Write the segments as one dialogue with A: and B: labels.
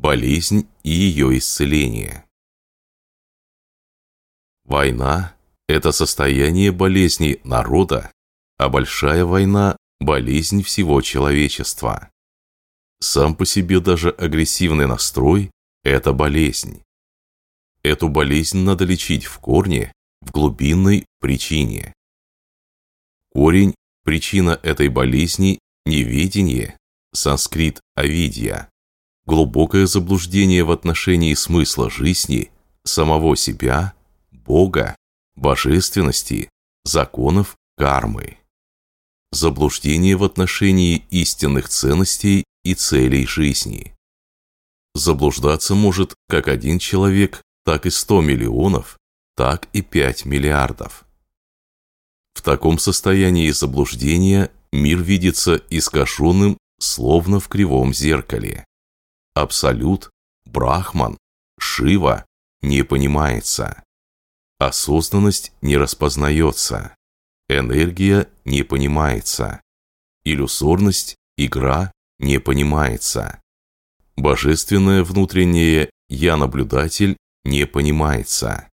A: болезнь и ее исцеление. Война – это состояние болезни народа, а большая война – болезнь всего человечества. Сам по себе даже агрессивный настрой – это болезнь. Эту болезнь надо лечить в корне, в глубинной причине. Корень, причина этой болезни – неведение, санскрит «авидья», глубокое заблуждение в отношении смысла жизни, самого себя, Бога, божественности, законов кармы. Заблуждение в отношении истинных ценностей и целей жизни. Заблуждаться может как один человек, так и сто миллионов, так и пять миллиардов. В таком состоянии заблуждения мир видится искаженным, словно в кривом зеркале. Абсолют, Брахман, Шива не понимается. Осознанность не распознается. Энергия не понимается. Иллюзорность, игра не понимается. Божественное внутреннее «я-наблюдатель» не понимается.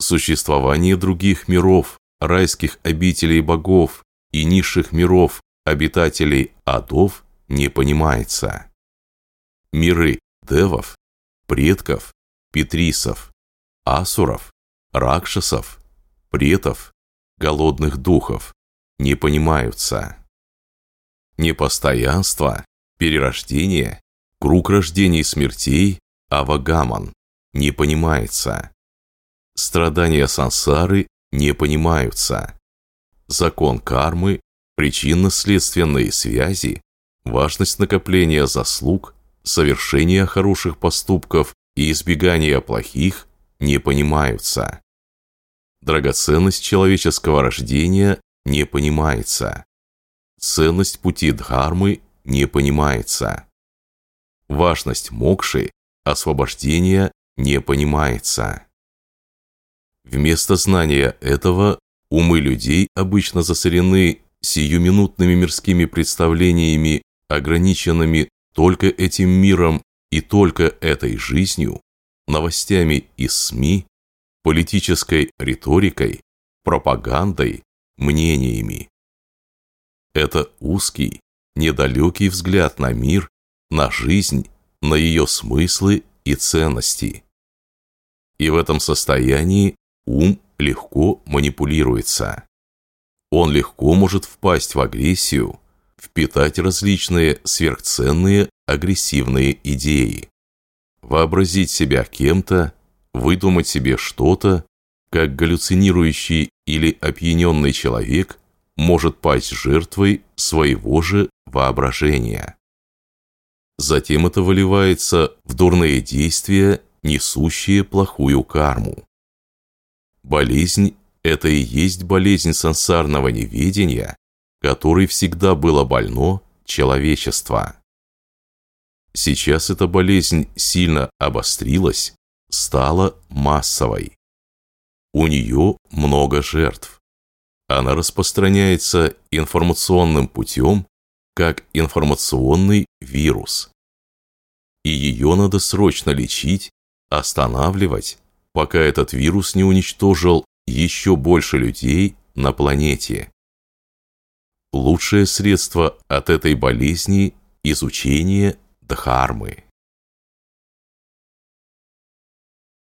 A: Существование других миров, райских обителей богов и низших миров, обитателей адов, не понимается. Миры девов, предков, петрисов, асуров, ракшасов, претов, голодных духов не понимаются. Непостоянство, перерождение, круг рождений и смертей, авагаман, не понимается. Страдания сансары не понимаются. Закон кармы, причинно-следственные связи, важность накопления заслуг, совершения хороших поступков и избегания плохих не понимаются. Драгоценность человеческого рождения не понимается. Ценность пути Дхармы не понимается. Важность мокши, освобождения не понимается. Вместо знания этого умы людей обычно засорены сиюминутными мирскими представлениями, ограниченными только этим миром и только этой жизнью, новостями из СМИ, политической риторикой, пропагандой, мнениями. Это узкий, недалекий взгляд на мир, на жизнь, на ее смыслы и ценности. И в этом состоянии ум легко манипулируется. Он легко может впасть в агрессию, впитать различные сверхценные агрессивные идеи вообразить себя кем-то, выдумать себе что-то, как галлюцинирующий или опьяненный человек может пасть жертвой своего же воображения. Затем это выливается в дурные действия, несущие плохую карму. Болезнь – это и есть болезнь сансарного неведения, которой всегда было больно человечество. Сейчас эта болезнь сильно обострилась, стала массовой. У нее много жертв. Она распространяется информационным путем, как информационный вирус. И ее надо срочно лечить, останавливать, пока этот вирус не уничтожил еще больше людей на планете. Лучшее средство от этой болезни – изучение Дхармы.